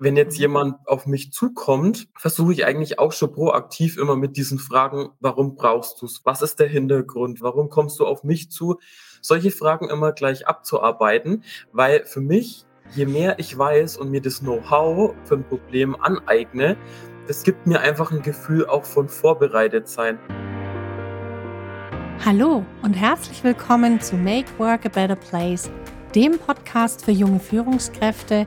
wenn jetzt jemand auf mich zukommt, versuche ich eigentlich auch schon proaktiv immer mit diesen Fragen, warum brauchst du es? Was ist der Hintergrund? Warum kommst du auf mich zu? Solche Fragen immer gleich abzuarbeiten, weil für mich, je mehr ich weiß und mir das Know-how für ein Problem aneigne, das gibt mir einfach ein Gefühl auch von vorbereitet sein. Hallo und herzlich willkommen zu Make Work a Better Place, dem Podcast für junge Führungskräfte,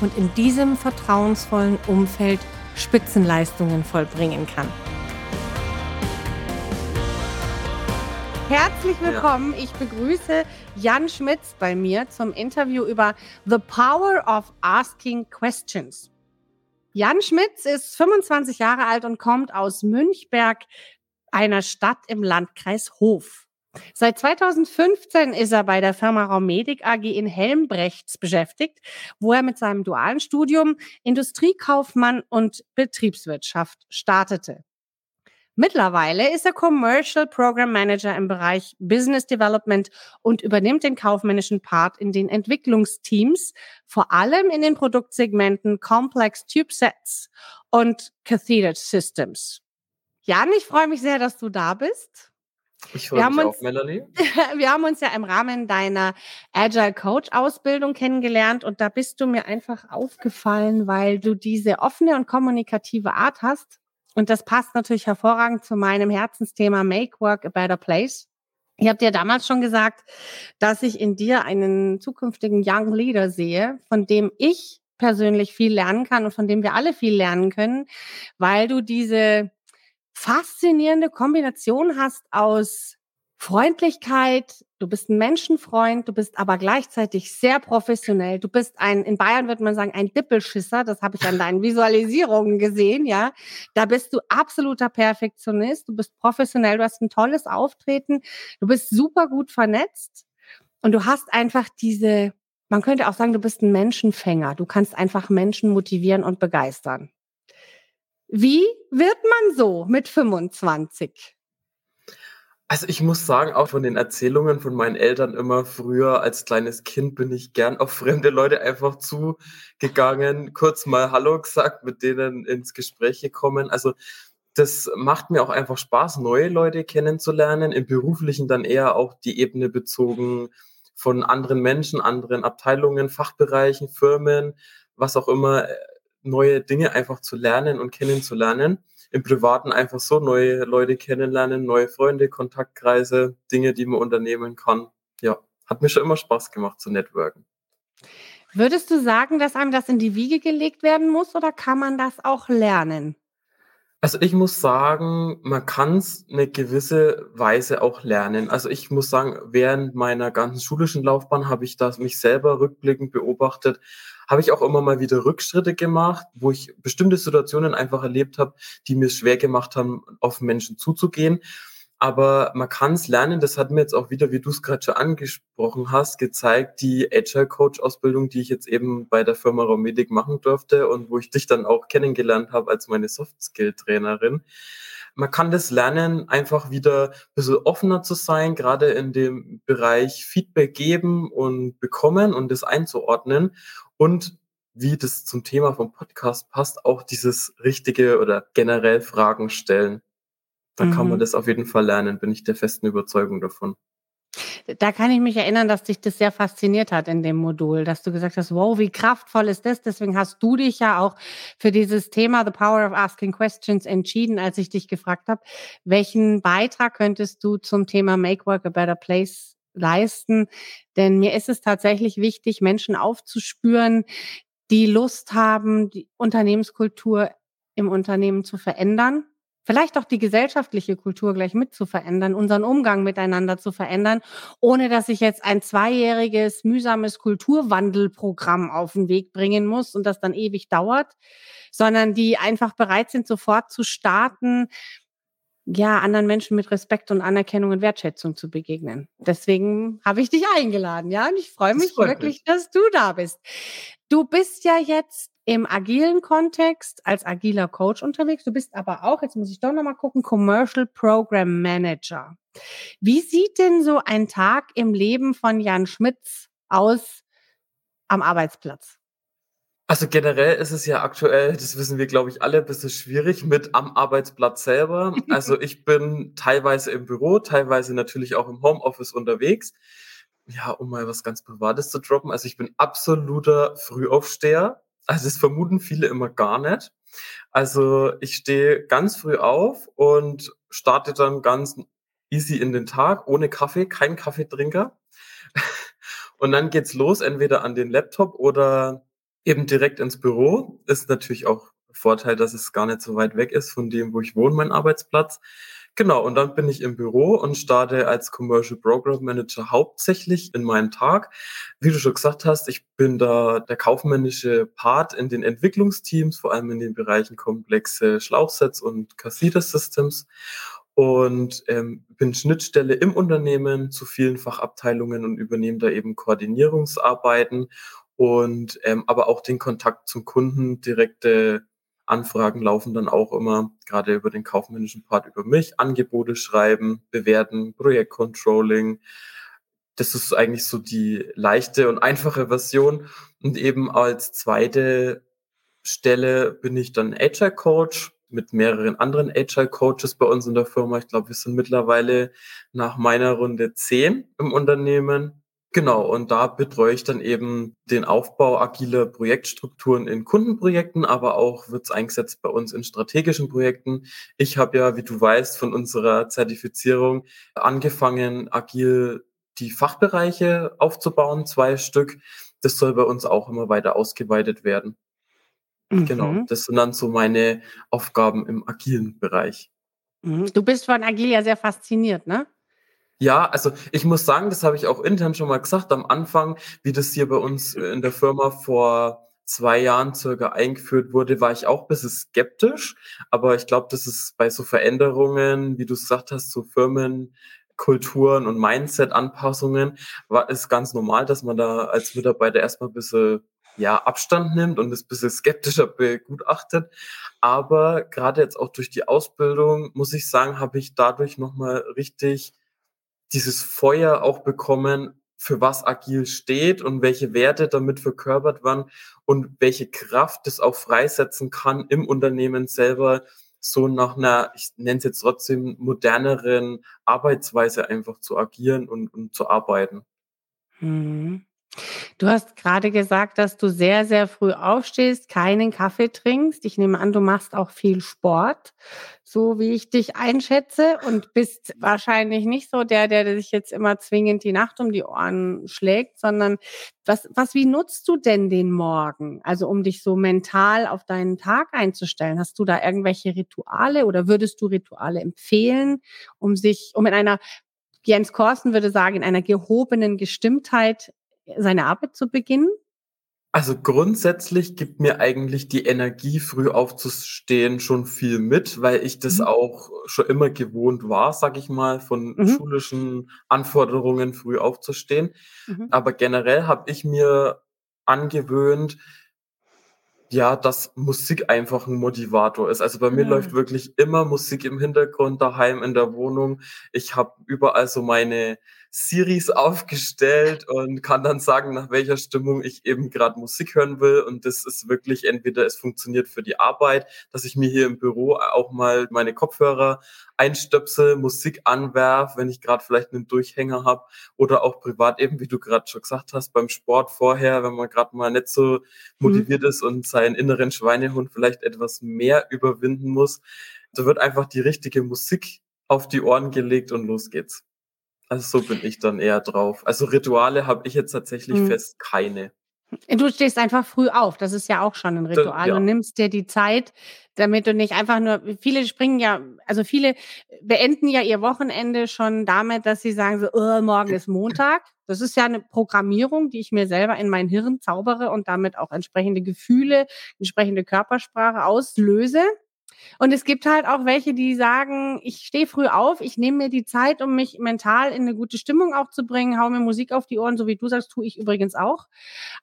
und in diesem vertrauensvollen Umfeld Spitzenleistungen vollbringen kann. Herzlich willkommen. Ich begrüße Jan Schmitz bei mir zum Interview über The Power of Asking Questions. Jan Schmitz ist 25 Jahre alt und kommt aus Münchberg, einer Stadt im Landkreis Hof. Seit 2015 ist er bei der Firma Raumedik AG in Helmbrechts beschäftigt, wo er mit seinem dualen Studium Industriekaufmann und Betriebswirtschaft startete. Mittlerweile ist er Commercial Program Manager im Bereich Business Development und übernimmt den kaufmännischen Part in den Entwicklungsteams, vor allem in den Produktsegmenten Complex Tube Sets und Cathedral Systems. Jan, ich freue mich sehr, dass du da bist. Ich freue mich uns, auch, Melanie. wir haben uns ja im Rahmen deiner Agile Coach Ausbildung kennengelernt und da bist du mir einfach aufgefallen, weil du diese offene und kommunikative Art hast. Und das passt natürlich hervorragend zu meinem Herzensthema Make Work a Better Place. Ich habe dir damals schon gesagt, dass ich in dir einen zukünftigen Young Leader sehe, von dem ich persönlich viel lernen kann und von dem wir alle viel lernen können, weil du diese faszinierende Kombination hast aus Freundlichkeit, du bist ein Menschenfreund, du bist aber gleichzeitig sehr professionell. Du bist ein, in Bayern würde man sagen, ein Dippelschisser. Das habe ich an deinen Visualisierungen gesehen, ja. Da bist du absoluter Perfektionist. Du bist professionell, du hast ein tolles Auftreten. Du bist super gut vernetzt und du hast einfach diese, man könnte auch sagen, du bist ein Menschenfänger. Du kannst einfach Menschen motivieren und begeistern. Wie wird man so mit 25? Also ich muss sagen, auch von den Erzählungen von meinen Eltern immer früher als kleines Kind bin ich gern auf fremde Leute einfach zugegangen, kurz mal Hallo gesagt, mit denen ins Gespräch gekommen. Also das macht mir auch einfach Spaß, neue Leute kennenzulernen, im beruflichen dann eher auch die Ebene bezogen von anderen Menschen, anderen Abteilungen, Fachbereichen, Firmen, was auch immer neue Dinge einfach zu lernen und kennenzulernen. Im Privaten einfach so neue Leute kennenlernen, neue Freunde, Kontaktkreise, Dinge, die man unternehmen kann. Ja, hat mir schon immer Spaß gemacht zu networken. Würdest du sagen, dass einem das in die Wiege gelegt werden muss oder kann man das auch lernen? Also ich muss sagen, man kann es eine gewisse Weise auch lernen. Also ich muss sagen, während meiner ganzen schulischen Laufbahn habe ich das mich selber rückblickend beobachtet, habe ich auch immer mal wieder Rückschritte gemacht, wo ich bestimmte Situationen einfach erlebt habe, die mir schwer gemacht haben, auf Menschen zuzugehen. Aber man kann es lernen, das hat mir jetzt auch wieder, wie du es gerade schon angesprochen hast, gezeigt, die Agile Coach Ausbildung, die ich jetzt eben bei der Firma Romedic machen durfte und wo ich dich dann auch kennengelernt habe als meine Soft Skill Trainerin. Man kann das lernen, einfach wieder ein bisschen offener zu sein, gerade in dem Bereich Feedback geben und bekommen und das einzuordnen und wie das zum Thema vom Podcast passt, auch dieses richtige oder generell Fragen stellen. Da mhm. kann man mhm. das auf jeden Fall lernen, bin ich der festen Überzeugung davon. Da kann ich mich erinnern, dass dich das sehr fasziniert hat in dem Modul, dass du gesagt hast, wow, wie kraftvoll ist das? Deswegen hast du dich ja auch für dieses Thema The Power of Asking Questions entschieden, als ich dich gefragt habe, welchen Beitrag könntest du zum Thema Make Work a Better Place leisten? Denn mir ist es tatsächlich wichtig, Menschen aufzuspüren, die Lust haben, die Unternehmenskultur im Unternehmen zu verändern vielleicht auch die gesellschaftliche Kultur gleich mit zu verändern, unseren Umgang miteinander zu verändern, ohne dass ich jetzt ein zweijähriges, mühsames Kulturwandelprogramm auf den Weg bringen muss und das dann ewig dauert, sondern die einfach bereit sind, sofort zu starten, ja, anderen Menschen mit Respekt und Anerkennung und Wertschätzung zu begegnen. Deswegen habe ich dich eingeladen, ja, und ich freue mich wirklich, mich. dass du da bist. Du bist ja jetzt im agilen Kontext als agiler Coach unterwegs. Du bist aber auch, jetzt muss ich doch nochmal gucken, Commercial Program Manager. Wie sieht denn so ein Tag im Leben von Jan Schmitz aus am Arbeitsplatz? Also generell ist es ja aktuell, das wissen wir, glaube ich, alle, ein bisschen schwierig mit am Arbeitsplatz selber. Also ich bin teilweise im Büro, teilweise natürlich auch im Homeoffice unterwegs. Ja, um mal was ganz Privates zu droppen. Also ich bin absoluter Frühaufsteher. Also das vermuten viele immer gar nicht. Also ich stehe ganz früh auf und starte dann ganz easy in den Tag, ohne Kaffee, kein Kaffeetrinker. Und dann geht's los, entweder an den Laptop oder eben direkt ins Büro. Ist natürlich auch Vorteil, dass es gar nicht so weit weg ist von dem, wo ich wohne, mein Arbeitsplatz. Genau, und dann bin ich im Büro und starte als Commercial Program Manager hauptsächlich in meinen Tag. Wie du schon gesagt hast, ich bin da der kaufmännische Part in den Entwicklungsteams, vor allem in den Bereichen komplexe Schlauchsets und Casita Systems und ähm, bin Schnittstelle im Unternehmen zu vielen Fachabteilungen und übernehme da eben Koordinierungsarbeiten und ähm, aber auch den Kontakt zum Kunden, direkte Anfragen laufen dann auch immer, gerade über den kaufmännischen Part über mich, Angebote schreiben, bewerten, Projektcontrolling. Das ist eigentlich so die leichte und einfache Version. Und eben als zweite Stelle bin ich dann Agile Coach mit mehreren anderen Agile Coaches bei uns in der Firma. Ich glaube, wir sind mittlerweile nach meiner Runde zehn im Unternehmen Genau, und da betreue ich dann eben den Aufbau agiler Projektstrukturen in Kundenprojekten, aber auch wird es eingesetzt bei uns in strategischen Projekten. Ich habe ja, wie du weißt, von unserer Zertifizierung angefangen, agil die Fachbereiche aufzubauen, zwei Stück. Das soll bei uns auch immer weiter ausgeweitet werden. Genau, mhm. Genau, das sind dann so meine Aufgaben im agilen Bereich. Mhm. Du bist von Agil ja sehr fasziniert, ne? Ja, also ich muss sagen, das habe ich auch intern schon mal gesagt am Anfang, wie das hier bei uns in der Firma vor zwei Jahren circa eingeführt wurde, war ich auch ein bisschen skeptisch. Aber ich glaube, das ist bei so Veränderungen, wie du es gesagt hast, so Firmenkulturen und Mindset-Anpassungen, war es ganz normal, dass man da als Mitarbeiter erstmal ein bisschen ja, Abstand nimmt und es ein bisschen skeptischer begutachtet. Aber gerade jetzt auch durch die Ausbildung, muss ich sagen, habe ich dadurch nochmal richtig dieses Feuer auch bekommen, für was agil steht und welche Werte damit verkörpert werden und welche Kraft das auch freisetzen kann im Unternehmen selber, so nach einer, ich nenne es jetzt trotzdem, moderneren Arbeitsweise einfach zu agieren und, und zu arbeiten. Mhm. Du hast gerade gesagt, dass du sehr, sehr früh aufstehst, keinen Kaffee trinkst. Ich nehme an, du machst auch viel Sport, so wie ich dich einschätze und bist wahrscheinlich nicht so der, der sich jetzt immer zwingend die Nacht um die Ohren schlägt, sondern was, was, wie nutzt du denn den Morgen? Also um dich so mental auf deinen Tag einzustellen. Hast du da irgendwelche Rituale oder würdest du Rituale empfehlen, um sich, um in einer Jens Korsten würde sagen, in einer gehobenen Gestimmtheit seine Arbeit zu beginnen? Also grundsätzlich gibt mir eigentlich die Energie, früh aufzustehen, schon viel mit, weil ich das mhm. auch schon immer gewohnt war, sag ich mal, von mhm. schulischen Anforderungen früh aufzustehen. Mhm. Aber generell habe ich mir angewöhnt, ja, dass Musik einfach ein Motivator ist. Also bei mir läuft wirklich immer Musik im Hintergrund daheim in der Wohnung. Ich habe überall so meine Series aufgestellt und kann dann sagen, nach welcher Stimmung ich eben gerade Musik hören will. Und das ist wirklich entweder es funktioniert für die Arbeit, dass ich mir hier im Büro auch mal meine Kopfhörer einstöpsel, Musik anwerf, wenn ich gerade vielleicht einen Durchhänger habe oder auch privat eben, wie du gerade schon gesagt hast, beim Sport vorher, wenn man gerade mal nicht so mhm. motiviert mhm. ist und seinen inneren Schweinehund vielleicht etwas mehr überwinden muss. Da wird einfach die richtige Musik auf die Ohren gelegt und los geht's. Also so bin ich dann eher drauf. Also Rituale habe ich jetzt tatsächlich mhm. fest keine. Du stehst einfach früh auf. Das ist ja auch schon ein Ritual. ja. Du nimmst dir die Zeit, damit du nicht einfach nur viele springen ja also viele beenden ja ihr Wochenende schon damit, dass sie sagen so: „Oh, morgen ist Montag.“ Das ist ja eine Programmierung, die ich mir selber in mein Hirn zaubere und damit auch entsprechende Gefühle, entsprechende Körpersprache auslöse. Und es gibt halt auch welche, die sagen, ich stehe früh auf, ich nehme mir die Zeit, um mich mental in eine gute Stimmung auch zu bringen, hau mir Musik auf die Ohren, so wie du sagst, tue ich übrigens auch.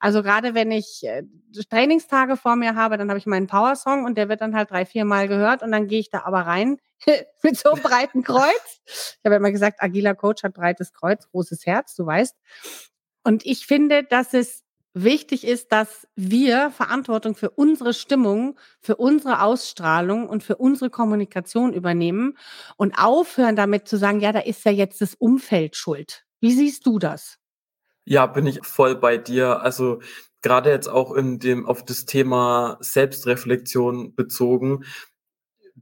Also gerade wenn ich äh, Trainingstage vor mir habe, dann habe ich meinen Power-Song und der wird dann halt drei, vier Mal gehört und dann gehe ich da aber rein mit so einem breiten Kreuz. Ich habe ja immer gesagt, agiler Coach hat breites Kreuz, großes Herz, du weißt. Und ich finde, dass es wichtig ist, dass wir Verantwortung für unsere Stimmung, für unsere Ausstrahlung und für unsere Kommunikation übernehmen und aufhören damit zu sagen, ja, da ist ja jetzt das Umfeld schuld. Wie siehst du das? Ja, bin ich voll bei dir. Also gerade jetzt auch in dem auf das Thema Selbstreflexion bezogen.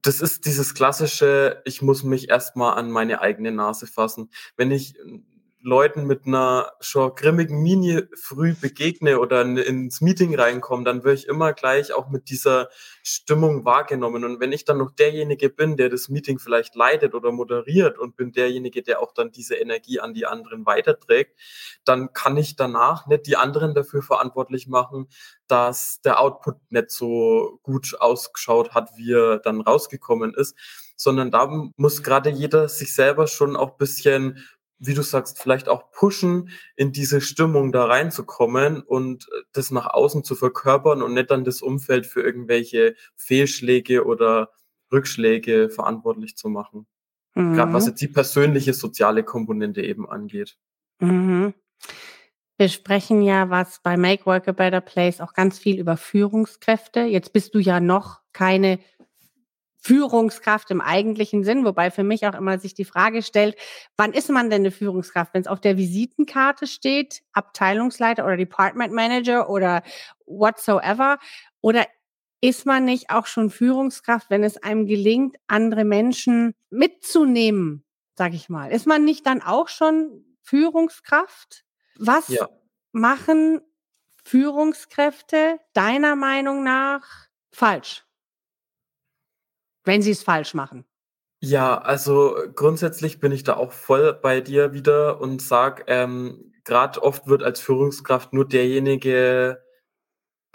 Das ist dieses klassische, ich muss mich erstmal an meine eigene Nase fassen. Wenn ich Leuten mit einer schon grimmigen Mini früh begegne oder ins Meeting reinkomme, dann werde ich immer gleich auch mit dieser Stimmung wahrgenommen. Und wenn ich dann noch derjenige bin, der das Meeting vielleicht leitet oder moderiert und bin derjenige, der auch dann diese Energie an die anderen weiterträgt, dann kann ich danach nicht die anderen dafür verantwortlich machen, dass der Output nicht so gut ausgeschaut hat, wie er dann rausgekommen ist, sondern da muss gerade jeder sich selber schon auch bisschen wie du sagst, vielleicht auch pushen, in diese Stimmung da reinzukommen und äh, das nach außen zu verkörpern und nicht dann das Umfeld für irgendwelche Fehlschläge oder Rückschläge verantwortlich zu machen. Mhm. Gerade was jetzt die persönliche soziale Komponente eben angeht. Mhm. Wir sprechen ja, was bei Make Work a Better Place auch ganz viel über Führungskräfte. Jetzt bist du ja noch keine Führungskraft im eigentlichen Sinn, wobei für mich auch immer sich die Frage stellt, wann ist man denn eine Führungskraft? Wenn es auf der Visitenkarte steht, Abteilungsleiter oder Department Manager oder whatsoever, oder ist man nicht auch schon Führungskraft, wenn es einem gelingt, andere Menschen mitzunehmen, sag ich mal? Ist man nicht dann auch schon Führungskraft? Was ja. machen Führungskräfte deiner Meinung nach falsch? Wenn sie es falsch machen? Ja, also grundsätzlich bin ich da auch voll bei dir wieder und sag, ähm, gerade oft wird als Führungskraft nur derjenige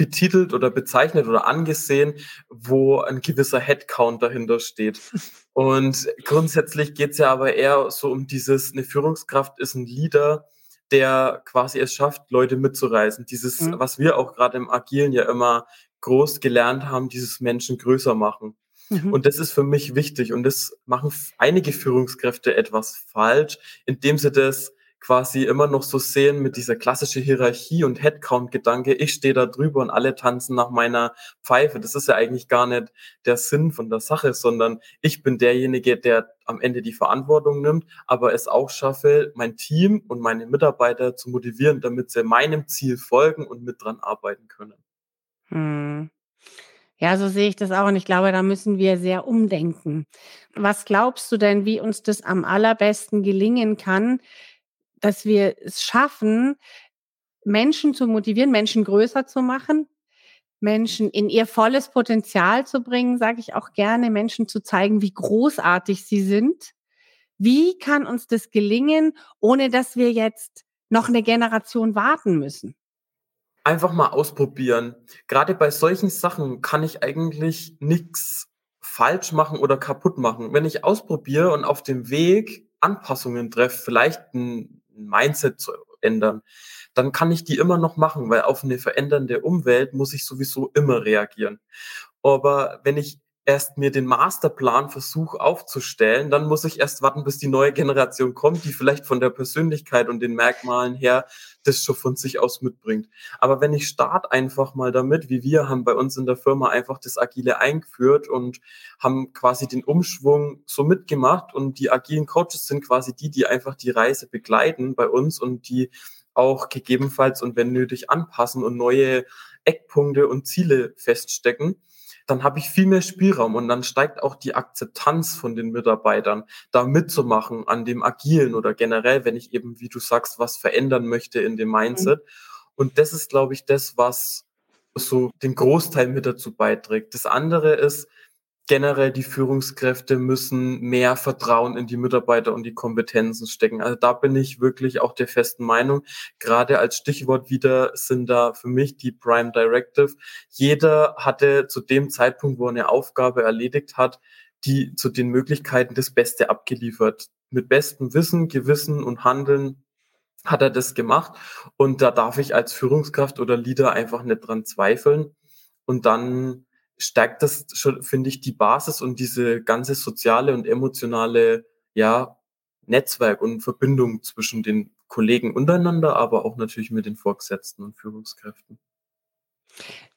betitelt oder bezeichnet oder angesehen, wo ein gewisser Headcount dahinter steht. Und grundsätzlich geht's ja aber eher so um dieses, eine Führungskraft ist ein Leader, der quasi es schafft, Leute mitzureißen. Dieses, mhm. was wir auch gerade im Agilen ja immer groß gelernt haben, dieses Menschen größer machen. Mhm. Und das ist für mich wichtig. Und das machen einige Führungskräfte etwas falsch, indem sie das quasi immer noch so sehen mit dieser klassischen Hierarchie und Headcount-Gedanke, ich stehe da drüber und alle tanzen nach meiner Pfeife. Das ist ja eigentlich gar nicht der Sinn von der Sache, sondern ich bin derjenige, der am Ende die Verantwortung nimmt, aber es auch schaffe, mein Team und meine Mitarbeiter zu motivieren, damit sie meinem Ziel folgen und mit dran arbeiten können. Hm. Ja, so sehe ich das auch und ich glaube, da müssen wir sehr umdenken. Was glaubst du denn, wie uns das am allerbesten gelingen kann, dass wir es schaffen, Menschen zu motivieren, Menschen größer zu machen, Menschen in ihr volles Potenzial zu bringen, sage ich auch gerne, Menschen zu zeigen, wie großartig sie sind. Wie kann uns das gelingen, ohne dass wir jetzt noch eine Generation warten müssen? Einfach mal ausprobieren. Gerade bei solchen Sachen kann ich eigentlich nichts falsch machen oder kaputt machen. Wenn ich ausprobiere und auf dem Weg Anpassungen treffe, vielleicht ein Mindset zu ändern, dann kann ich die immer noch machen, weil auf eine verändernde Umwelt muss ich sowieso immer reagieren. Aber wenn ich erst mir den Masterplan versuche aufzustellen, dann muss ich erst warten, bis die neue Generation kommt, die vielleicht von der Persönlichkeit und den Merkmalen her das schon von sich aus mitbringt. Aber wenn ich starte einfach mal damit, wie wir haben bei uns in der Firma einfach das Agile eingeführt und haben quasi den Umschwung so mitgemacht und die agilen Coaches sind quasi die, die einfach die Reise begleiten bei uns und die auch gegebenenfalls und wenn nötig anpassen und neue Eckpunkte und Ziele feststecken dann habe ich viel mehr Spielraum und dann steigt auch die Akzeptanz von den Mitarbeitern, da mitzumachen an dem Agilen oder generell, wenn ich eben, wie du sagst, was verändern möchte in dem Mindset. Und das ist, glaube ich, das, was so den Großteil mit dazu beiträgt. Das andere ist, generell die Führungskräfte müssen mehr Vertrauen in die Mitarbeiter und die Kompetenzen stecken. Also da bin ich wirklich auch der festen Meinung. Gerade als Stichwort wieder sind da für mich die Prime Directive. Jeder hatte zu dem Zeitpunkt, wo er eine Aufgabe erledigt hat, die zu den Möglichkeiten das Beste abgeliefert. Mit bestem Wissen, Gewissen und Handeln hat er das gemacht. Und da darf ich als Führungskraft oder Leader einfach nicht dran zweifeln. Und dann stärkt das schon, finde ich, die Basis und diese ganze soziale und emotionale, ja, Netzwerk und Verbindung zwischen den Kollegen untereinander, aber auch natürlich mit den Vorgesetzten und Führungskräften.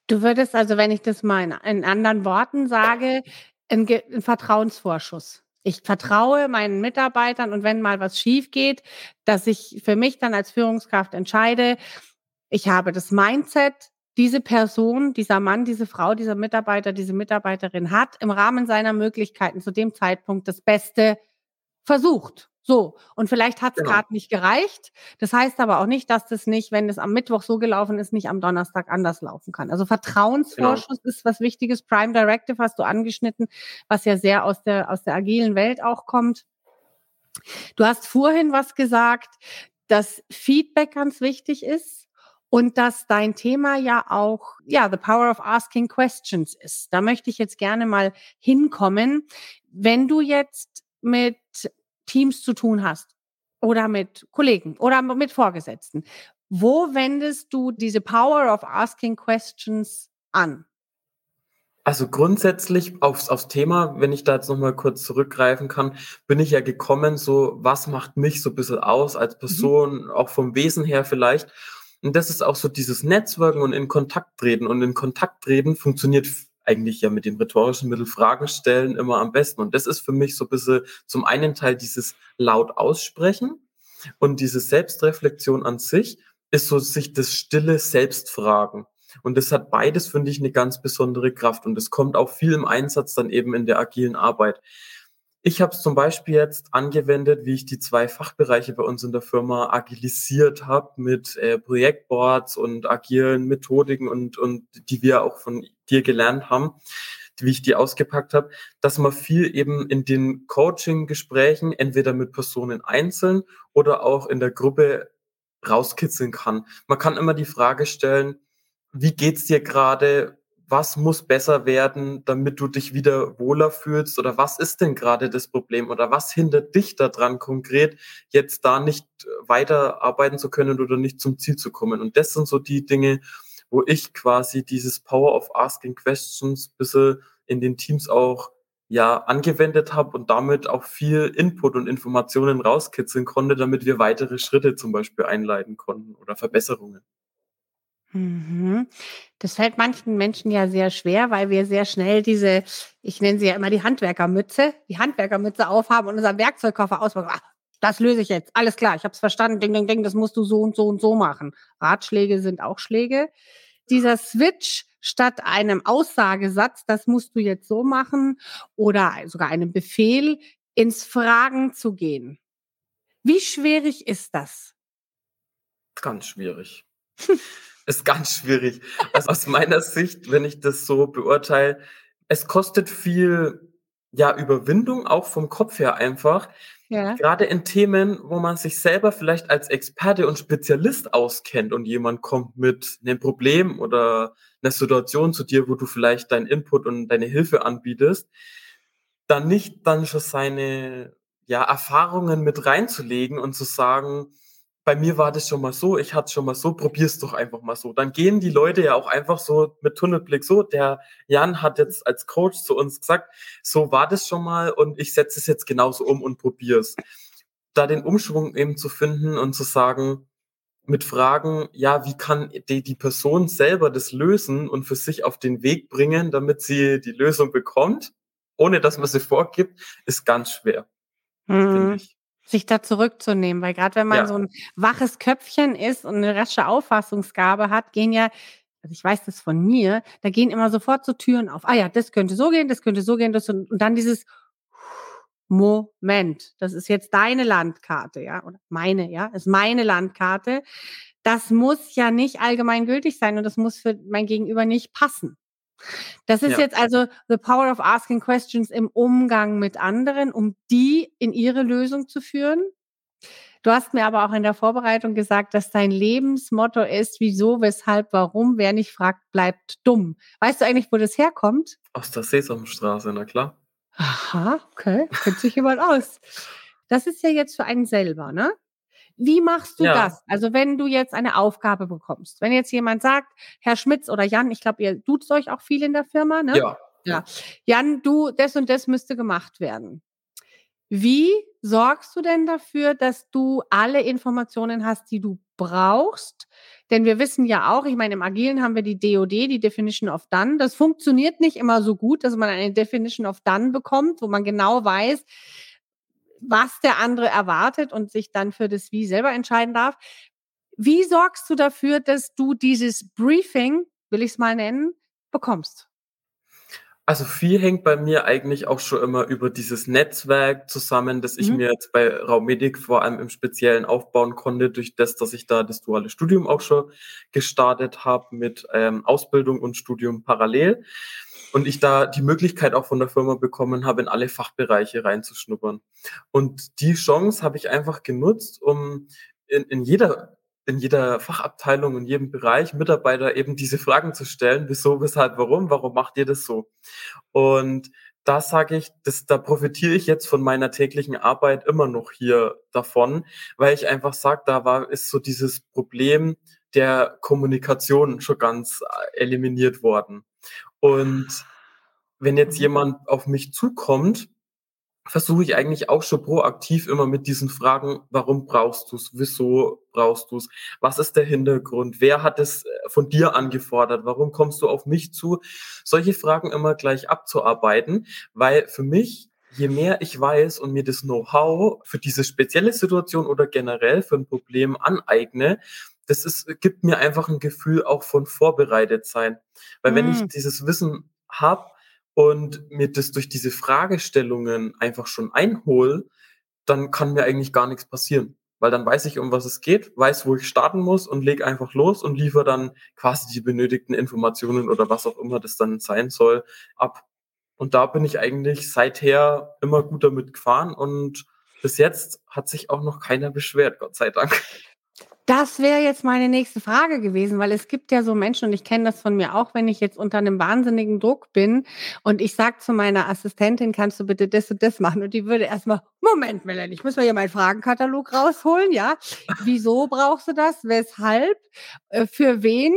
Du würdest also, wenn ich das mal in, anderen Worten sage, ein, ein Vertrauensvorschuss. Ich vertraue meinen Mitarbeitern und wenn mal was schief geht, dass ich für mich dann als Führungskraft entscheide, ich habe das Mindset, diese Person, dieser Mann, diese Frau, dieser Mitarbeiter, diese Mitarbeiterin hat im Rahmen seiner Möglichkeiten zu dem Zeitpunkt das Beste versucht. So, und vielleicht hat es genau. gerade nicht gereicht. Das heißt aber auch nicht, dass das nicht, wenn es am Mittwoch so gelaufen ist, nicht am Donnerstag anders laufen kann. Also Vertrauensvorschuss genau. ist was Wichtiges. Prime Directive hast du angeschnitten, was ja sehr aus der, aus der agilen Welt auch kommt. Du hast vorhin was gesagt, dass Feedback ganz wichtig ist und dass dein Thema ja auch, ja, the power of asking questions ist. Da möchte ich jetzt gerne mal hinkommen. Wenn du jetzt mit Teams zu tun hast oder mit Kollegen oder mit Vorgesetzten, wo wendest du diese power of asking questions an? Also grundsätzlich aufs, aufs Thema, wenn ich da jetzt nochmal kurz zurückgreifen kann, bin ich ja gekommen, so was macht mich so ein bisschen aus als mhm. Person, mhm. auch vom Wesen her vielleicht. Und das ist auch so dieses Netzwerken und in Kontakt treten. Und in Kontakt treten funktioniert eigentlich ja mit dem rhetorischen Mittel Fragen stellen immer am besten. Und das ist für mich so ein bisschen zum einen Teil dieses laut aussprechen und diese Selbstreflexion an sich ist so sich das stille Selbstfragen. Und das hat beides, finde ich, eine ganz besondere Kraft. Und es kommt auch viel im Einsatz dann eben in der agilen Arbeit. Ich habe es zum Beispiel jetzt angewendet, wie ich die zwei Fachbereiche bei uns in der Firma agilisiert habe mit äh, Projektboards und agilen Methodiken und, und die wir auch von dir gelernt haben, wie ich die ausgepackt habe, dass man viel eben in den Coaching-Gesprächen entweder mit Personen einzeln oder auch in der Gruppe rauskitzeln kann. Man kann immer die Frage stellen, wie geht's dir gerade? Was muss besser werden, damit du dich wieder wohler fühlst oder was ist denn gerade das Problem oder was hindert dich daran konkret, jetzt da nicht weiterarbeiten zu können oder nicht zum Ziel zu kommen. Und das sind so die Dinge, wo ich quasi dieses Power of Asking Questions bisschen in den Teams auch ja angewendet habe und damit auch viel Input und Informationen rauskitzeln konnte, damit wir weitere Schritte zum Beispiel einleiten konnten oder Verbesserungen. Mhm. Das fällt manchen Menschen ja sehr schwer, weil wir sehr schnell diese, ich nenne sie ja immer die Handwerkermütze, die Handwerkermütze aufhaben und unseren Werkzeugkoffer auspacken. Ach, das löse ich jetzt. Alles klar, ich habe es verstanden. Ding, ding, ding, das musst du so und so und so machen. Ratschläge sind auch Schläge. Dieser Switch statt einem Aussagesatz, das musst du jetzt so machen, oder sogar einem Befehl, ins Fragen zu gehen. Wie schwierig ist das? Ganz schwierig. ist ganz schwierig. Also aus meiner Sicht, wenn ich das so beurteile, es kostet viel ja Überwindung auch vom Kopf her einfach. Ja. Gerade in Themen, wo man sich selber vielleicht als Experte und Spezialist auskennt und jemand kommt mit einem Problem oder einer Situation zu dir, wo du vielleicht deinen Input und deine Hilfe anbietest, dann nicht dann schon seine ja, Erfahrungen mit reinzulegen und zu sagen, bei mir war das schon mal so, ich hatte schon mal so, probier's doch einfach mal so. Dann gehen die Leute ja auch einfach so mit Tunnelblick so. Der Jan hat jetzt als Coach zu uns gesagt, so war das schon mal und ich setze es jetzt genauso um und probier's. Da den Umschwung eben zu finden und zu sagen, mit Fragen, ja, wie kann die, die Person selber das lösen und für sich auf den Weg bringen, damit sie die Lösung bekommt, ohne dass man sie vorgibt, ist ganz schwer, mhm. finde ich sich da zurückzunehmen, weil gerade wenn man ja. so ein waches Köpfchen ist und eine rasche Auffassungsgabe hat, gehen ja, also ich weiß das von mir, da gehen immer sofort so Türen auf. Ah ja, das könnte so gehen, das könnte so gehen, das und, und dann dieses Moment, das ist jetzt deine Landkarte, ja, oder meine, ja, ist meine Landkarte. das muss ja nicht allgemeingültig sein und das muss für mein Gegenüber nicht passen. Das ist ja. jetzt also the power of asking questions im Umgang mit anderen, um die in ihre Lösung zu führen. Du hast mir aber auch in der Vorbereitung gesagt, dass dein Lebensmotto ist, wieso, weshalb, warum. Wer nicht fragt, bleibt dumm. Weißt du eigentlich, wo das herkommt? Aus der Sesamstraße, na klar. Aha, okay. Kennt sich jemand aus. Das ist ja jetzt für einen selber, ne? Wie machst du ja. das? Also wenn du jetzt eine Aufgabe bekommst, wenn jetzt jemand sagt, Herr Schmitz oder Jan, ich glaube, ihr duzt euch auch viel in der Firma, ne? Ja. Ja. Jan, du, das und das müsste gemacht werden. Wie sorgst du denn dafür, dass du alle Informationen hast, die du brauchst? Denn wir wissen ja auch, ich meine, im Agilen haben wir die DOD, die Definition of Done. Das funktioniert nicht immer so gut, dass man eine Definition of Done bekommt, wo man genau weiß, was der andere erwartet und sich dann für das Wie selber entscheiden darf. Wie sorgst du dafür, dass du dieses Briefing, will ich es mal nennen, bekommst? Also viel hängt bei mir eigentlich auch schon immer über dieses Netzwerk zusammen, das ich mhm. mir jetzt bei Raumedik vor allem im Speziellen aufbauen konnte, durch das, dass ich da das duale Studium auch schon gestartet habe mit ähm, Ausbildung und Studium parallel und ich da die Möglichkeit auch von der Firma bekommen habe, in alle Fachbereiche reinzuschnuppern. Und die Chance habe ich einfach genutzt, um in, in jeder in jeder Fachabteilung, in jedem Bereich Mitarbeiter eben diese Fragen zu stellen. Wieso, weshalb, warum? Warum macht ihr das so? Und da sage ich, das, da profitiere ich jetzt von meiner täglichen Arbeit immer noch hier davon, weil ich einfach sage, da war, ist so dieses Problem der Kommunikation schon ganz äh, eliminiert worden. Und wenn jetzt mhm. jemand auf mich zukommt, versuche ich eigentlich auch schon proaktiv immer mit diesen Fragen, warum brauchst du es, wieso brauchst du es, was ist der Hintergrund, wer hat es äh, von dir angefordert, warum kommst du auf mich zu, solche Fragen immer gleich abzuarbeiten, weil für mich je mehr ich weiß und mir das Know-how für diese spezielle Situation oder generell für ein Problem aneigne, das ist, gibt mir einfach ein Gefühl auch von vorbereitet sein. Weil mhm. wenn ich hm. dieses Wissen habe und mir das durch diese Fragestellungen einfach schon einhole, dann kann mir eigentlich gar nichts passieren. Weil dann weiß ich, um was es geht, weiß, wo ich starten muss und leg einfach los und liefere dann quasi die benötigten Informationen oder was auch immer das dann sein soll, ab. Und da bin ich eigentlich seither immer gut damit gefahren und bis jetzt hat sich auch noch keiner beschwert, Gott sei Dank. Das wäre jetzt meine nächste Frage gewesen, weil es gibt ja so Menschen, und ich kenne das von mir auch, wenn ich jetzt unter einem wahnsinnigen Druck bin und ich sage zu meiner Assistentin, kannst du bitte das und das machen? Und die würde erstmal, Moment, Melanie, ich muss mal hier meinen Fragenkatalog rausholen, ja? Wieso brauchst du das? Weshalb? Äh, für wen?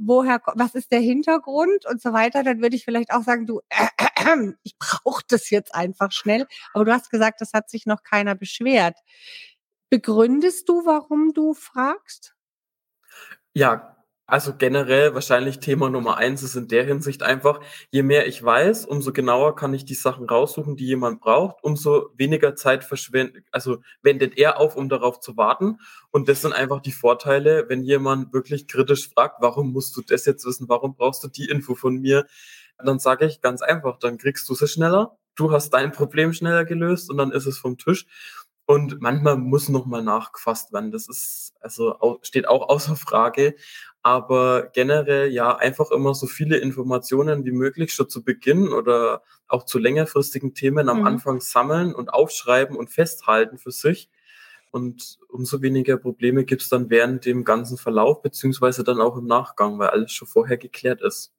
Woher, was ist der Hintergrund und so weiter? Dann würde ich vielleicht auch sagen, du, äh, äh, ich brauche das jetzt einfach schnell. Aber du hast gesagt, das hat sich noch keiner beschwert. Begründest du, warum du fragst? Ja, also generell wahrscheinlich Thema Nummer eins ist in der Hinsicht einfach, je mehr ich weiß, umso genauer kann ich die Sachen raussuchen, die jemand braucht, umso weniger Zeit verschwendet, also wendet er auf, um darauf zu warten. Und das sind einfach die Vorteile, wenn jemand wirklich kritisch fragt, warum musst du das jetzt wissen, warum brauchst du die Info von mir? Dann sage ich ganz einfach, dann kriegst du sie schneller, du hast dein Problem schneller gelöst und dann ist es vom Tisch. Und manchmal muss noch mal nachgefasst werden. Das ist, also steht auch außer Frage. Aber generell ja einfach immer so viele Informationen wie möglich schon zu Beginn oder auch zu längerfristigen Themen am mhm. Anfang sammeln und aufschreiben und festhalten für sich. Und umso weniger Probleme gibt es dann während dem ganzen Verlauf, beziehungsweise dann auch im Nachgang, weil alles schon vorher geklärt ist.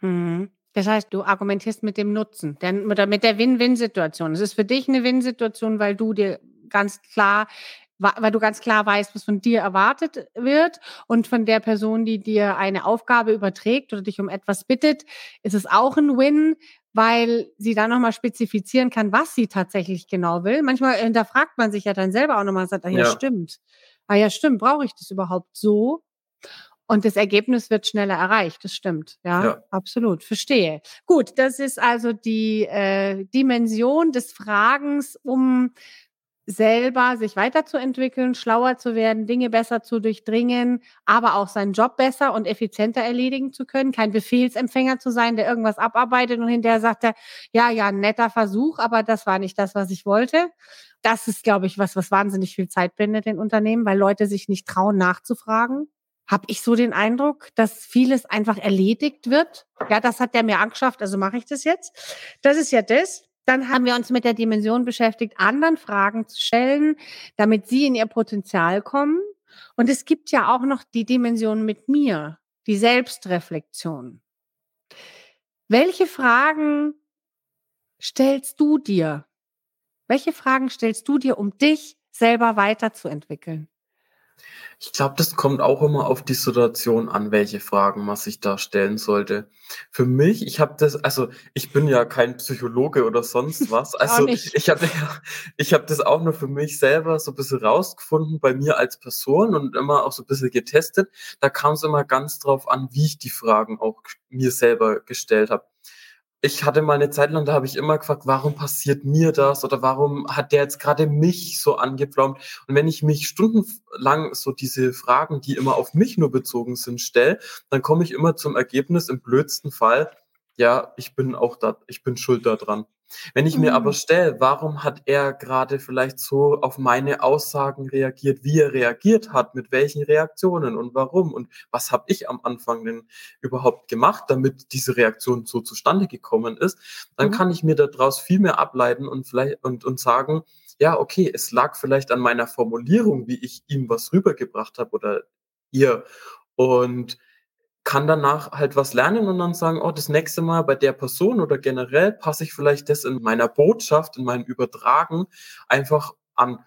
Mhm. Das heißt, du argumentierst mit dem Nutzen, oder mit der Win-Win-Situation. Es ist für dich eine Win-Situation, weil du dir ganz klar, weil du ganz klar weißt, was von dir erwartet wird und von der Person, die dir eine Aufgabe überträgt oder dich um etwas bittet, ist es auch ein Win, weil sie dann nochmal spezifizieren kann, was sie tatsächlich genau will. Manchmal hinterfragt man sich ja dann selber auch nochmal und sagt, ah ja, ja. stimmt. Ah ja, stimmt, brauche ich das überhaupt so? Und das Ergebnis wird schneller erreicht, das stimmt. Ja, ja. absolut, verstehe. Gut, das ist also die äh, Dimension des Fragens, um selber sich weiterzuentwickeln, schlauer zu werden, Dinge besser zu durchdringen, aber auch seinen Job besser und effizienter erledigen zu können, kein Befehlsempfänger zu sein, der irgendwas abarbeitet und hinterher sagt er, ja, ja, netter Versuch, aber das war nicht das, was ich wollte. Das ist, glaube ich, was, was wahnsinnig viel Zeit bindet in Unternehmen, weil Leute sich nicht trauen, nachzufragen. Habe ich so den Eindruck, dass vieles einfach erledigt wird. Ja, das hat der mir angeschafft, also mache ich das jetzt. Das ist ja das. Dann haben wir uns mit der Dimension beschäftigt, anderen Fragen zu stellen, damit sie in ihr Potenzial kommen. Und es gibt ja auch noch die Dimension mit mir, die Selbstreflexion. Welche Fragen stellst du dir? Welche Fragen stellst du dir, um dich selber weiterzuentwickeln? Ich glaube, das kommt auch immer auf die Situation an, welche Fragen man sich da stellen sollte. Für mich, ich habe das, also ich bin ja kein Psychologe oder sonst was. Also ich habe ich habe das auch nur für mich selber so ein bisschen rausgefunden bei mir als Person und immer auch so ein bisschen getestet. Da kam es immer ganz drauf an, wie ich die Fragen auch mir selber gestellt habe ich hatte mal eine Zeit lang, da habe ich immer gefragt, warum passiert mir das oder warum hat der jetzt gerade mich so angepflaumt? Und wenn ich mich stundenlang so diese Fragen, die immer auf mich nur bezogen sind, stelle, dann komme ich immer zum Ergebnis, im blödsten Fall, ja, ich bin auch da, ich bin schuld daran. Wenn ich mir aber mhm. stelle, warum hat er gerade vielleicht so auf meine Aussagen reagiert, wie er reagiert hat, mit welchen Reaktionen und warum und was habe ich am Anfang denn überhaupt gemacht, damit diese Reaktion so zustande gekommen ist, dann mhm. kann ich mir daraus viel mehr ableiten und vielleicht und, und sagen, ja, okay, es lag vielleicht an meiner Formulierung, wie ich ihm was rübergebracht habe oder ihr. Und kann danach halt was lernen und dann sagen, oh, das nächste Mal bei der Person oder generell passe ich vielleicht das in meiner Botschaft, in meinem Übertragen einfach an.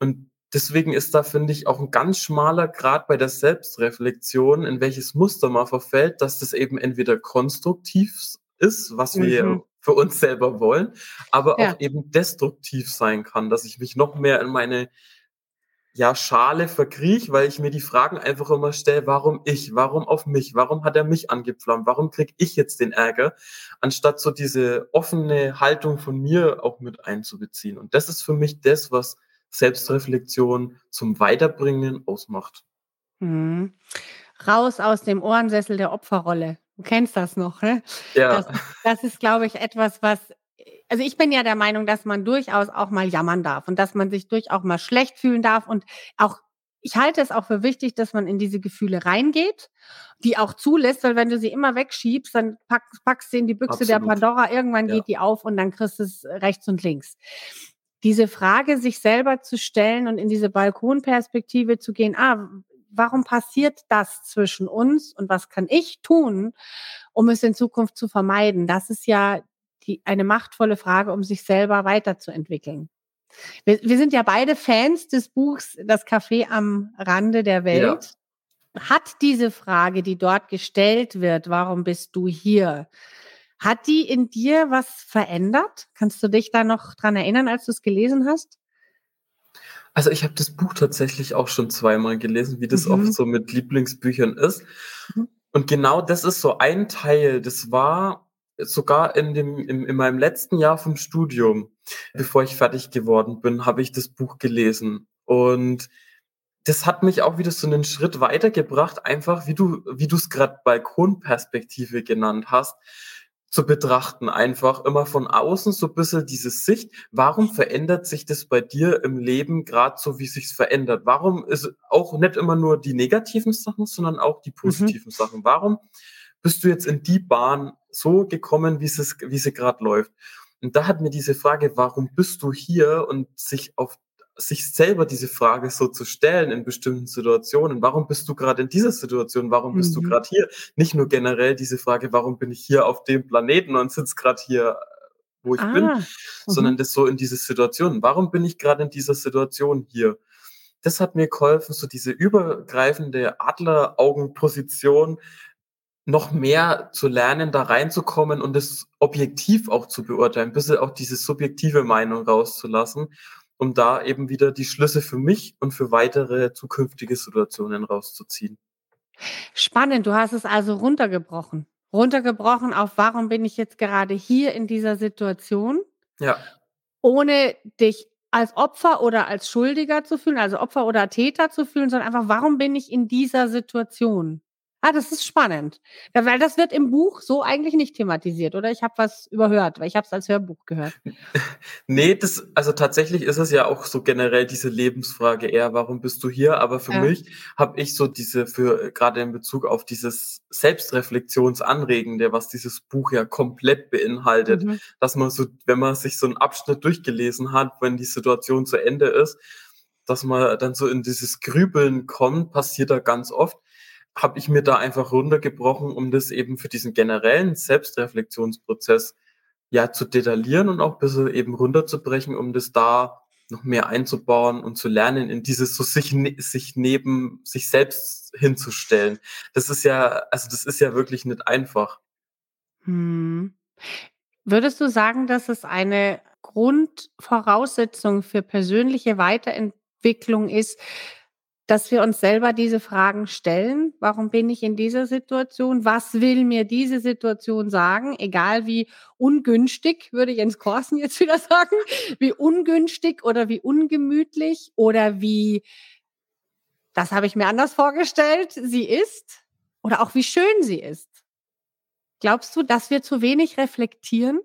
Und deswegen ist da, finde ich, auch ein ganz schmaler Grad bei der Selbstreflexion, in welches Muster man verfällt, dass das eben entweder konstruktiv ist, was wir mhm. für uns selber wollen, aber ja. auch eben destruktiv sein kann, dass ich mich noch mehr in meine ja, Schale verkriech, weil ich mir die Fragen einfach immer stelle, warum ich, warum auf mich, warum hat er mich angepflaumt, warum krieg ich jetzt den Ärger, anstatt so diese offene Haltung von mir auch mit einzubeziehen. Und das ist für mich das, was Selbstreflexion zum Weiterbringen ausmacht. Mhm. Raus aus dem Ohrensessel der Opferrolle. Du kennst das noch, ne? Ja. Das, das ist, glaube ich, etwas, was also ich bin ja der Meinung, dass man durchaus auch mal jammern darf und dass man sich durchaus mal schlecht fühlen darf und auch ich halte es auch für wichtig, dass man in diese Gefühle reingeht, die auch zulässt, weil wenn du sie immer wegschiebst, dann pack, packst du in die Büchse Absolut. der Pandora, irgendwann ja. geht die auf und dann kriegst du es rechts und links. Diese Frage, sich selber zu stellen und in diese Balkonperspektive zu gehen, ah, warum passiert das zwischen uns und was kann ich tun, um es in Zukunft zu vermeiden? Das ist ja die, eine machtvolle Frage, um sich selber weiterzuentwickeln. Wir, wir sind ja beide Fans des Buchs Das Café am Rande der Welt. Ja. Hat diese Frage, die dort gestellt wird, warum bist du hier? Hat die in dir was verändert? Kannst du dich da noch dran erinnern, als du es gelesen hast? Also ich habe das Buch tatsächlich auch schon zweimal gelesen, wie das mhm. oft so mit Lieblingsbüchern ist. Mhm. Und genau das ist so ein Teil. Das war sogar in dem, in, in meinem letzten Jahr vom Studium, bevor ich fertig geworden bin, habe ich das Buch gelesen. Und das hat mich auch wieder so einen Schritt weitergebracht, einfach wie du, wie du es gerade Balkonperspektive genannt hast, zu betrachten, einfach immer von außen so ein bisschen diese Sicht. Warum verändert sich das bei dir im Leben gerade so, wie sich's verändert? Warum ist auch nicht immer nur die negativen Sachen, sondern auch die mhm. positiven mhm. Sachen? Warum bist du jetzt in die Bahn so gekommen, wie, es, wie sie gerade läuft? Und da hat mir diese Frage, warum bist du hier und sich auf sich selber diese Frage so zu stellen in bestimmten Situationen. Warum bist du gerade in dieser Situation? Warum bist mhm. du gerade hier? Nicht nur generell diese Frage, warum bin ich hier auf dem Planeten und sitze gerade hier, wo ich ah. bin, mhm. sondern das so in diese Situation. Warum bin ich gerade in dieser Situation hier? Das hat mir geholfen, so diese übergreifende Adleraugenposition noch mehr zu lernen, da reinzukommen und es objektiv auch zu beurteilen, bis auch diese subjektive Meinung rauszulassen, um da eben wieder die Schlüsse für mich und für weitere zukünftige Situationen rauszuziehen. Spannend, du hast es also runtergebrochen. Runtergebrochen auf, warum bin ich jetzt gerade hier in dieser Situation? Ja. Ohne dich als Opfer oder als Schuldiger zu fühlen, also Opfer oder Täter zu fühlen, sondern einfach, warum bin ich in dieser Situation? Ah, das ist spannend. Ja, weil das wird im Buch so eigentlich nicht thematisiert, oder? Ich habe was überhört, weil ich habe es als Hörbuch gehört. nee, das, also tatsächlich ist es ja auch so generell diese Lebensfrage eher, warum bist du hier? Aber für ja. mich habe ich so diese, für gerade in Bezug auf dieses Selbstreflexionsanregende, was dieses Buch ja komplett beinhaltet, mhm. dass man so, wenn man sich so einen Abschnitt durchgelesen hat, wenn die Situation zu Ende ist, dass man dann so in dieses Grübeln kommt, passiert da ganz oft habe ich mir da einfach runtergebrochen, um das eben für diesen generellen Selbstreflexionsprozess ja zu detaillieren und auch ein bisschen eben runterzubrechen, um das da noch mehr einzubauen und zu lernen, in dieses so sich, ne, sich neben sich selbst hinzustellen. Das ist ja, also das ist ja wirklich nicht einfach. Hm. Würdest du sagen, dass es eine Grundvoraussetzung für persönliche Weiterentwicklung ist, dass wir uns selber diese Fragen stellen. Warum bin ich in dieser Situation? Was will mir diese Situation sagen? Egal wie ungünstig, würde Jens Korsen jetzt wieder sagen, wie ungünstig oder wie ungemütlich oder wie, das habe ich mir anders vorgestellt, sie ist oder auch wie schön sie ist. Glaubst du, dass wir zu wenig reflektieren?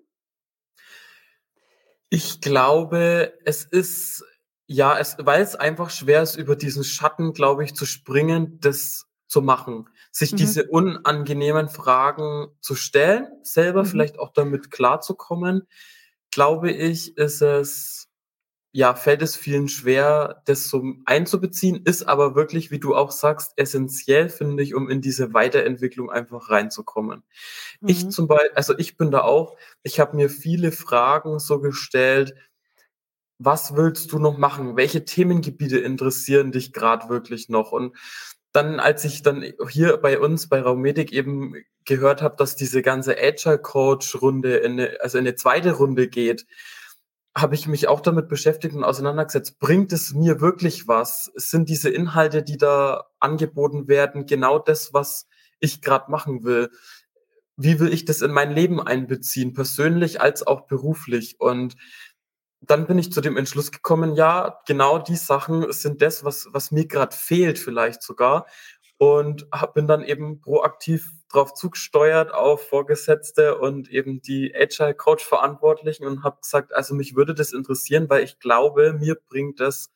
Ich glaube, es ist ja, es, weil es einfach schwer ist, über diesen Schatten, glaube ich, zu springen, das zu machen. Sich mhm. diese unangenehmen Fragen zu stellen, selber mhm. vielleicht auch damit klarzukommen, glaube ich, ist es, ja, fällt es vielen schwer, das so einzubeziehen, ist aber wirklich, wie du auch sagst, essentiell, finde ich, um in diese Weiterentwicklung einfach reinzukommen. Mhm. Ich zum Beispiel, also ich bin da auch, ich habe mir viele Fragen so gestellt, was willst du noch machen? Welche Themengebiete interessieren dich gerade wirklich noch? Und dann, als ich dann hier bei uns bei Raumedic eben gehört habe, dass diese ganze Agile Coach Runde in eine, also in eine zweite Runde geht, habe ich mich auch damit beschäftigt und auseinandergesetzt. Bringt es mir wirklich was? Sind diese Inhalte, die da angeboten werden, genau das, was ich gerade machen will? Wie will ich das in mein Leben einbeziehen, persönlich als auch beruflich? Und dann bin ich zu dem Entschluss gekommen, ja, genau die Sachen sind das, was, was mir gerade fehlt, vielleicht sogar. Und hab, bin dann eben proaktiv drauf zugesteuert auf Vorgesetzte und eben die Agile Coach Verantwortlichen und habe gesagt, also mich würde das interessieren, weil ich glaube, mir bringt das,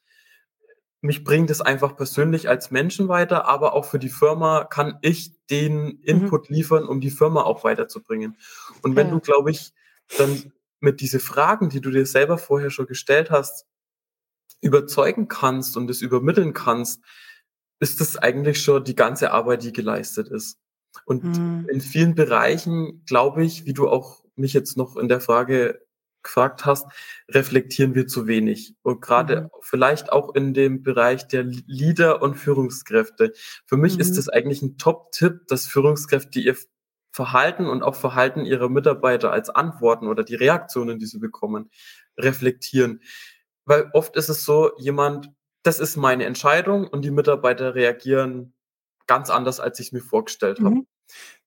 mich bringt es einfach persönlich als Menschen weiter, aber auch für die Firma kann ich den mhm. Input liefern, um die Firma auch weiterzubringen. Und wenn ja. du, glaube ich, dann mit diese Fragen, die du dir selber vorher schon gestellt hast, überzeugen kannst und es übermitteln kannst, ist das eigentlich schon die ganze Arbeit, die geleistet ist. Und mhm. in vielen Bereichen, glaube ich, wie du auch mich jetzt noch in der Frage gefragt hast, reflektieren wir zu wenig. Und gerade mhm. vielleicht auch in dem Bereich der Leader und Führungskräfte. Für mich mhm. ist das eigentlich ein Top-Tipp, dass Führungskräfte ihr Verhalten und auch Verhalten ihrer Mitarbeiter als Antworten oder die Reaktionen, die sie bekommen, reflektieren. Weil oft ist es so, jemand, das ist meine Entscheidung und die Mitarbeiter reagieren ganz anders, als ich es mir vorgestellt mhm. habe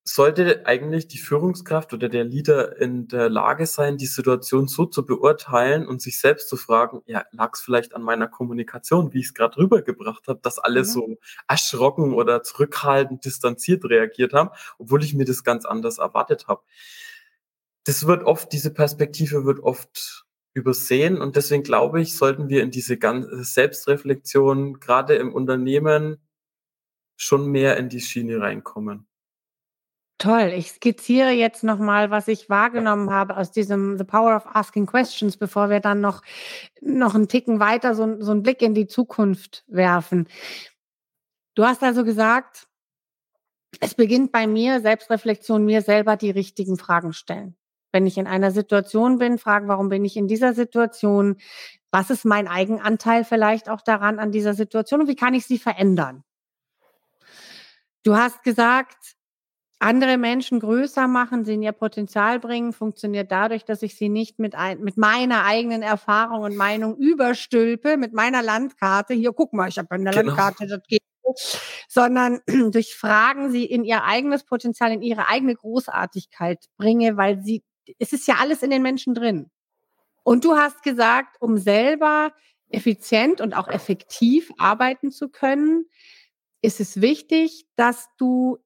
sollte eigentlich die Führungskraft oder der Leader in der Lage sein, die Situation so zu beurteilen und sich selbst zu fragen, ja, lag es vielleicht an meiner Kommunikation, wie ich es gerade rübergebracht habe, dass alle mhm. so erschrocken oder zurückhaltend, distanziert reagiert haben, obwohl ich mir das ganz anders erwartet habe. Das wird oft, diese Perspektive wird oft übersehen und deswegen glaube ich, sollten wir in diese ganze Selbstreflexion gerade im Unternehmen schon mehr in die Schiene reinkommen. Toll. Ich skizziere jetzt nochmal, was ich wahrgenommen habe aus diesem The Power of Asking Questions, bevor wir dann noch, noch einen Ticken weiter so, so einen Blick in die Zukunft werfen. Du hast also gesagt, es beginnt bei mir, Selbstreflexion, mir selber die richtigen Fragen stellen. Wenn ich in einer Situation bin, fragen, warum bin ich in dieser Situation? Was ist mein Eigenanteil vielleicht auch daran an dieser Situation und wie kann ich sie verändern? Du hast gesagt, andere Menschen größer machen, sie in ihr Potenzial bringen, funktioniert dadurch, dass ich sie nicht mit, ein, mit meiner eigenen Erfahrung und Meinung überstülpe, mit meiner Landkarte, hier guck mal, ich habe eine genau. Landkarte, das geht, sondern durch Fragen sie in ihr eigenes Potenzial, in ihre eigene Großartigkeit bringe, weil sie, es ist ja alles in den Menschen drin. Und du hast gesagt, um selber effizient und auch effektiv arbeiten zu können, ist es wichtig, dass du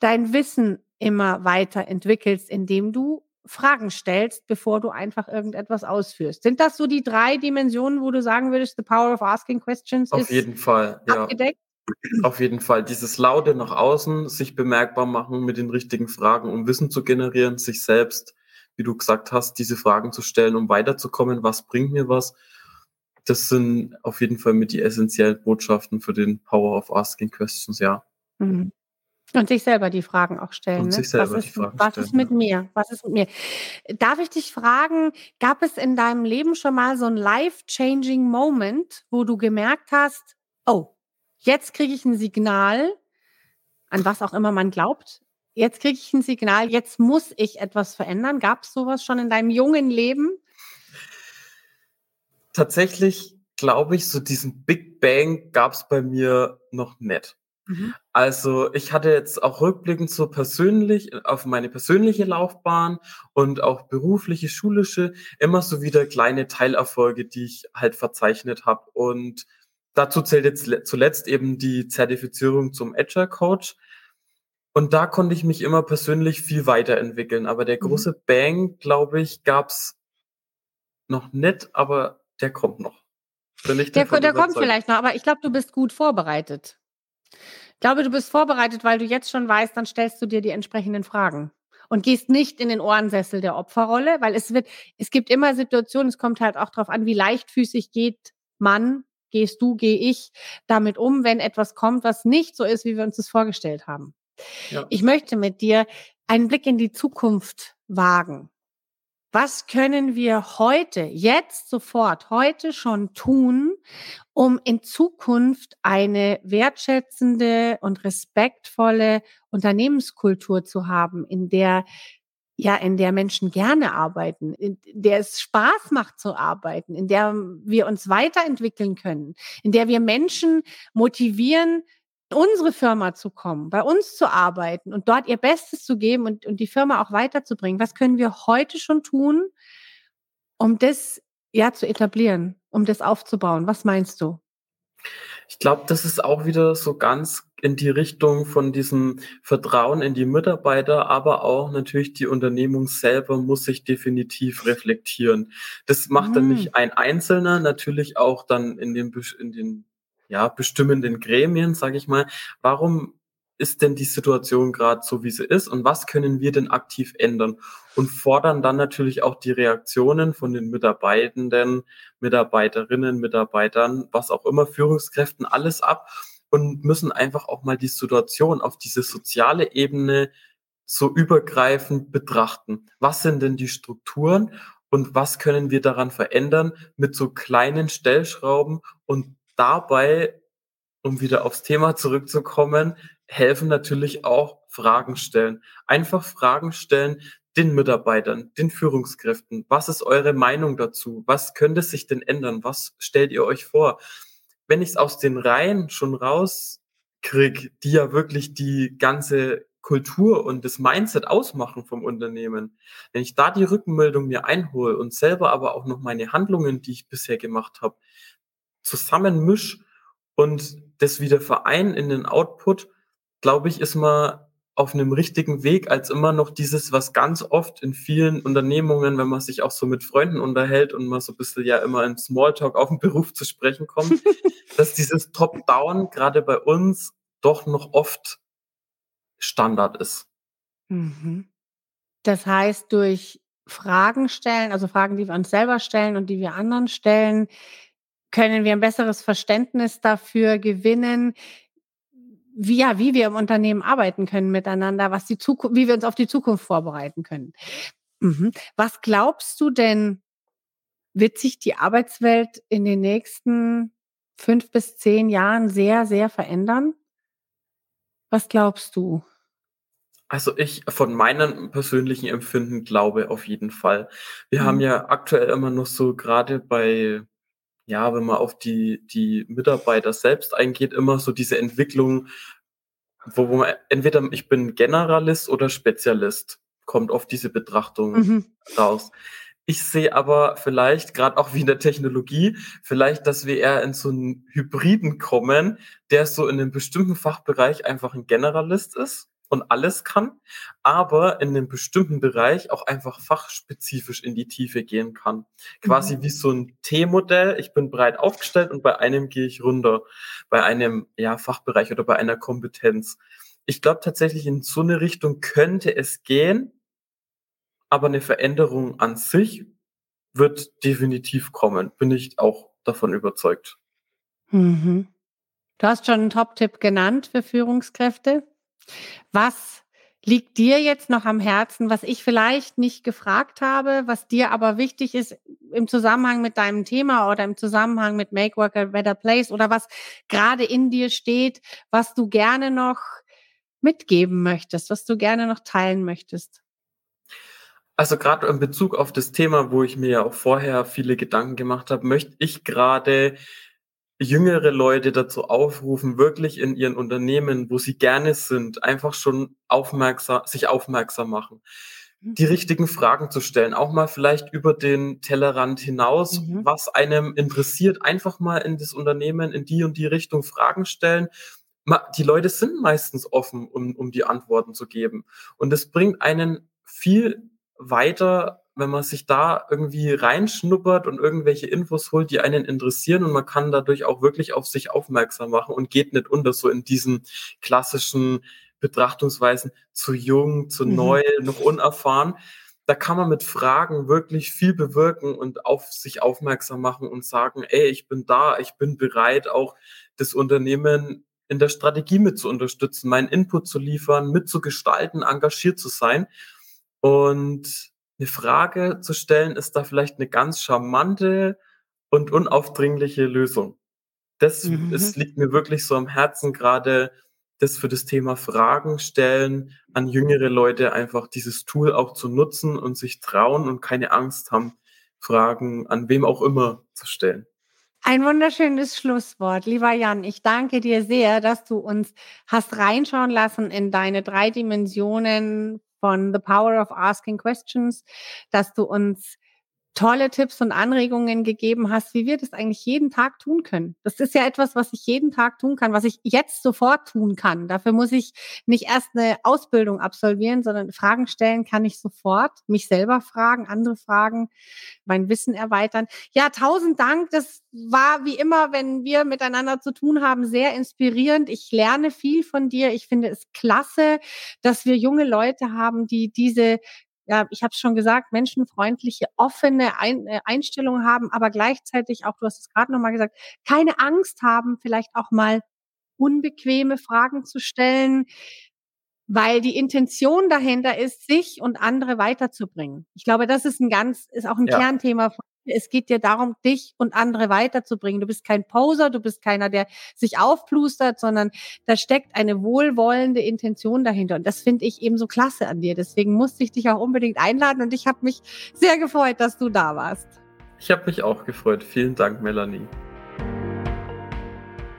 dein Wissen immer weiterentwickelst, indem du Fragen stellst, bevor du einfach irgendetwas ausführst. Sind das so die drei Dimensionen, wo du sagen würdest, the power of asking questions Auf ist jeden Fall, ja. abgedeckt? Auf jeden Fall. Dieses Laute nach außen, sich bemerkbar machen mit den richtigen Fragen, um Wissen zu generieren, sich selbst, wie du gesagt hast, diese Fragen zu stellen, um weiterzukommen. Was bringt mir was? Das sind auf jeden Fall mit die essentiellen Botschaften für den Power of Asking Questions, ja. Mhm. Und sich selber die Fragen auch stellen. Und ne? sich selber was die ist, Fragen was stellen, ist mit ja. mir? Was ist mit mir? Darf ich dich fragen, gab es in deinem Leben schon mal so ein life-changing Moment, wo du gemerkt hast, oh, jetzt kriege ich ein Signal, an was auch immer man glaubt. Jetzt kriege ich ein Signal, jetzt muss ich etwas verändern. Gab es sowas schon in deinem jungen Leben? Tatsächlich glaube ich, so diesen Big Bang gab es bei mir noch nicht. Mhm. Also ich hatte jetzt auch rückblickend so persönlich auf meine persönliche Laufbahn und auch berufliche, schulische immer so wieder kleine Teilerfolge, die ich halt verzeichnet habe. Und dazu zählt jetzt le- zuletzt eben die Zertifizierung zum Agile Coach. Und da konnte ich mich immer persönlich viel weiterentwickeln. Aber der Mhm. große Bang, glaube ich, gab's noch nicht, aber der kommt noch. Der, der kommt vielleicht noch, aber ich glaube, du bist gut vorbereitet. Ich glaube, du bist vorbereitet, weil du jetzt schon weißt, dann stellst du dir die entsprechenden Fragen und gehst nicht in den Ohrensessel der Opferrolle, weil es wird, es gibt immer Situationen, es kommt halt auch darauf an, wie leichtfüßig geht man, gehst du, gehe ich damit um, wenn etwas kommt, was nicht so ist, wie wir uns das vorgestellt haben. Ja. Ich möchte mit dir einen Blick in die Zukunft wagen. Was können wir heute, jetzt sofort, heute schon tun, um in Zukunft eine wertschätzende und respektvolle Unternehmenskultur zu haben, in der ja, in der Menschen gerne arbeiten, in der es Spaß macht zu arbeiten, in der wir uns weiterentwickeln können, in der wir Menschen motivieren, unsere Firma zu kommen, bei uns zu arbeiten und dort ihr Bestes zu geben und, und die Firma auch weiterzubringen. Was können wir heute schon tun, um das ja zu etablieren, um das aufzubauen? Was meinst du? Ich glaube, das ist auch wieder so ganz in die Richtung von diesem Vertrauen in die Mitarbeiter, aber auch natürlich die Unternehmung selber muss sich definitiv reflektieren. Das macht dann Mm. nicht ein Einzelner, natürlich auch dann in den, in den ja, bestimmenden Gremien, sage ich mal. Warum ist denn die Situation gerade so, wie sie ist und was können wir denn aktiv ändern? Und fordern dann natürlich auch die Reaktionen von den Mitarbeitenden, Mitarbeiterinnen, Mitarbeitern, was auch immer, Führungskräften, alles ab und müssen einfach auch mal die Situation auf diese soziale Ebene so übergreifend betrachten. Was sind denn die Strukturen und was können wir daran verändern mit so kleinen Stellschrauben und dabei, um wieder aufs Thema zurückzukommen, helfen natürlich auch Fragen stellen. Einfach Fragen stellen den Mitarbeitern, den Führungskräften. Was ist eure Meinung dazu? Was könnte sich denn ändern? Was stellt ihr euch vor? Wenn ich es aus den Reihen schon rauskrieg, die ja wirklich die ganze Kultur und das Mindset ausmachen vom Unternehmen, wenn ich da die Rückmeldung mir einhole und selber aber auch noch meine Handlungen, die ich bisher gemacht habe, zusammenmisch und das wieder verein in den Output, glaube ich, ist man auf einem richtigen Weg, als immer noch dieses, was ganz oft in vielen Unternehmungen, wenn man sich auch so mit Freunden unterhält und man so ein bisschen ja immer im Smalltalk auf den Beruf zu sprechen kommt, dass dieses Top-Down gerade bei uns doch noch oft Standard ist. Mhm. Das heißt, durch Fragen stellen, also Fragen, die wir uns selber stellen und die wir anderen stellen, können wir ein besseres Verständnis dafür gewinnen, wie, ja, wie wir im Unternehmen arbeiten können miteinander, was die Zukunft, wie wir uns auf die Zukunft vorbereiten können. Mhm. Was glaubst du denn, wird sich die Arbeitswelt in den nächsten fünf bis zehn Jahren sehr, sehr verändern? Was glaubst du? Also ich von meinem persönlichen Empfinden glaube auf jeden Fall. Wir haben Mhm. ja aktuell immer noch so gerade bei, ja, wenn man auf die, die Mitarbeiter selbst eingeht, immer so diese Entwicklung, wo, wo man entweder ich bin Generalist oder Spezialist, kommt oft diese Betrachtung Mhm. raus. Ich sehe aber vielleicht, gerade auch wie in der Technologie, vielleicht, dass wir eher in so einen Hybriden kommen, der so in einem bestimmten Fachbereich einfach ein Generalist ist und alles kann, aber in einem bestimmten Bereich auch einfach fachspezifisch in die Tiefe gehen kann. Quasi mhm. wie so ein T-Modell. Ich bin breit aufgestellt und bei einem gehe ich runter, bei einem ja, Fachbereich oder bei einer Kompetenz. Ich glaube tatsächlich, in so eine Richtung könnte es gehen, aber eine Veränderung an sich wird definitiv kommen, bin ich auch davon überzeugt. Mhm. Du hast schon einen Top-Tipp genannt für Führungskräfte. Was liegt dir jetzt noch am Herzen, was ich vielleicht nicht gefragt habe, was dir aber wichtig ist im Zusammenhang mit deinem Thema oder im Zusammenhang mit Make Work a Better Place oder was gerade in dir steht, was du gerne noch mitgeben möchtest, was du gerne noch teilen möchtest? Also gerade in Bezug auf das Thema, wo ich mir ja auch vorher viele Gedanken gemacht habe, möchte ich gerade jüngere Leute dazu aufrufen, wirklich in ihren Unternehmen, wo sie gerne sind, einfach schon aufmerksam, sich aufmerksam machen. Die mhm. richtigen Fragen zu stellen, auch mal vielleicht über den Tellerrand hinaus, mhm. was einem interessiert, einfach mal in das Unternehmen in die und die Richtung Fragen stellen. Die Leute sind meistens offen, um, um die Antworten zu geben. Und es bringt einen viel weiter wenn man sich da irgendwie reinschnuppert und irgendwelche Infos holt, die einen interessieren und man kann dadurch auch wirklich auf sich aufmerksam machen und geht nicht unter so in diesen klassischen Betrachtungsweisen zu jung, zu mhm. neu, noch unerfahren. Da kann man mit Fragen wirklich viel bewirken und auf sich aufmerksam machen und sagen, ey, ich bin da, ich bin bereit, auch das Unternehmen in der Strategie mit zu unterstützen, meinen Input zu liefern, mitzugestalten, engagiert zu sein. Und eine Frage zu stellen, ist da vielleicht eine ganz charmante und unaufdringliche Lösung. Das mhm. es liegt mir wirklich so am Herzen, gerade das für das Thema Fragen stellen, an jüngere Leute einfach dieses Tool auch zu nutzen und sich trauen und keine Angst haben, Fragen an wem auch immer zu stellen. Ein wunderschönes Schlusswort. Lieber Jan, ich danke dir sehr, dass du uns hast reinschauen lassen in deine drei Dimensionen von The Power of Asking Questions, dass du uns tolle Tipps und Anregungen gegeben hast, wie wir das eigentlich jeden Tag tun können. Das ist ja etwas, was ich jeden Tag tun kann, was ich jetzt sofort tun kann. Dafür muss ich nicht erst eine Ausbildung absolvieren, sondern Fragen stellen kann ich sofort, mich selber fragen, andere fragen, mein Wissen erweitern. Ja, tausend Dank. Das war wie immer, wenn wir miteinander zu tun haben, sehr inspirierend. Ich lerne viel von dir. Ich finde es klasse, dass wir junge Leute haben, die diese ja, ich habe es schon gesagt, menschenfreundliche, offene Ein äh, Einstellung haben, aber gleichzeitig auch, du hast es gerade nochmal gesagt, keine Angst haben, vielleicht auch mal unbequeme Fragen zu stellen, weil die Intention dahinter ist, sich und andere weiterzubringen. Ich glaube, das ist ein ganz, ist auch ein ja. Kernthema von es geht dir darum, dich und andere weiterzubringen. Du bist kein Poser, du bist keiner, der sich aufplustert, sondern da steckt eine wohlwollende Intention dahinter. Und das finde ich eben so klasse an dir. Deswegen musste ich dich auch unbedingt einladen und ich habe mich sehr gefreut, dass du da warst. Ich habe mich auch gefreut. Vielen Dank, Melanie.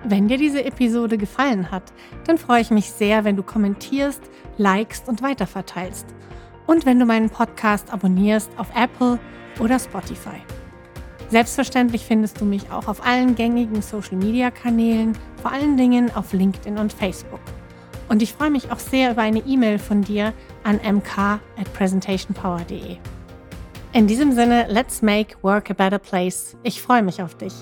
Wenn dir diese Episode gefallen hat, dann freue ich mich sehr, wenn du kommentierst, likest und weiterverteilst. Und wenn du meinen Podcast abonnierst auf Apple oder Spotify. Selbstverständlich findest du mich auch auf allen gängigen Social-Media-Kanälen, vor allen Dingen auf LinkedIn und Facebook. Und ich freue mich auch sehr über eine E-Mail von dir an mk at presentationpower.de. In diesem Sinne, let's make work a better place. Ich freue mich auf dich.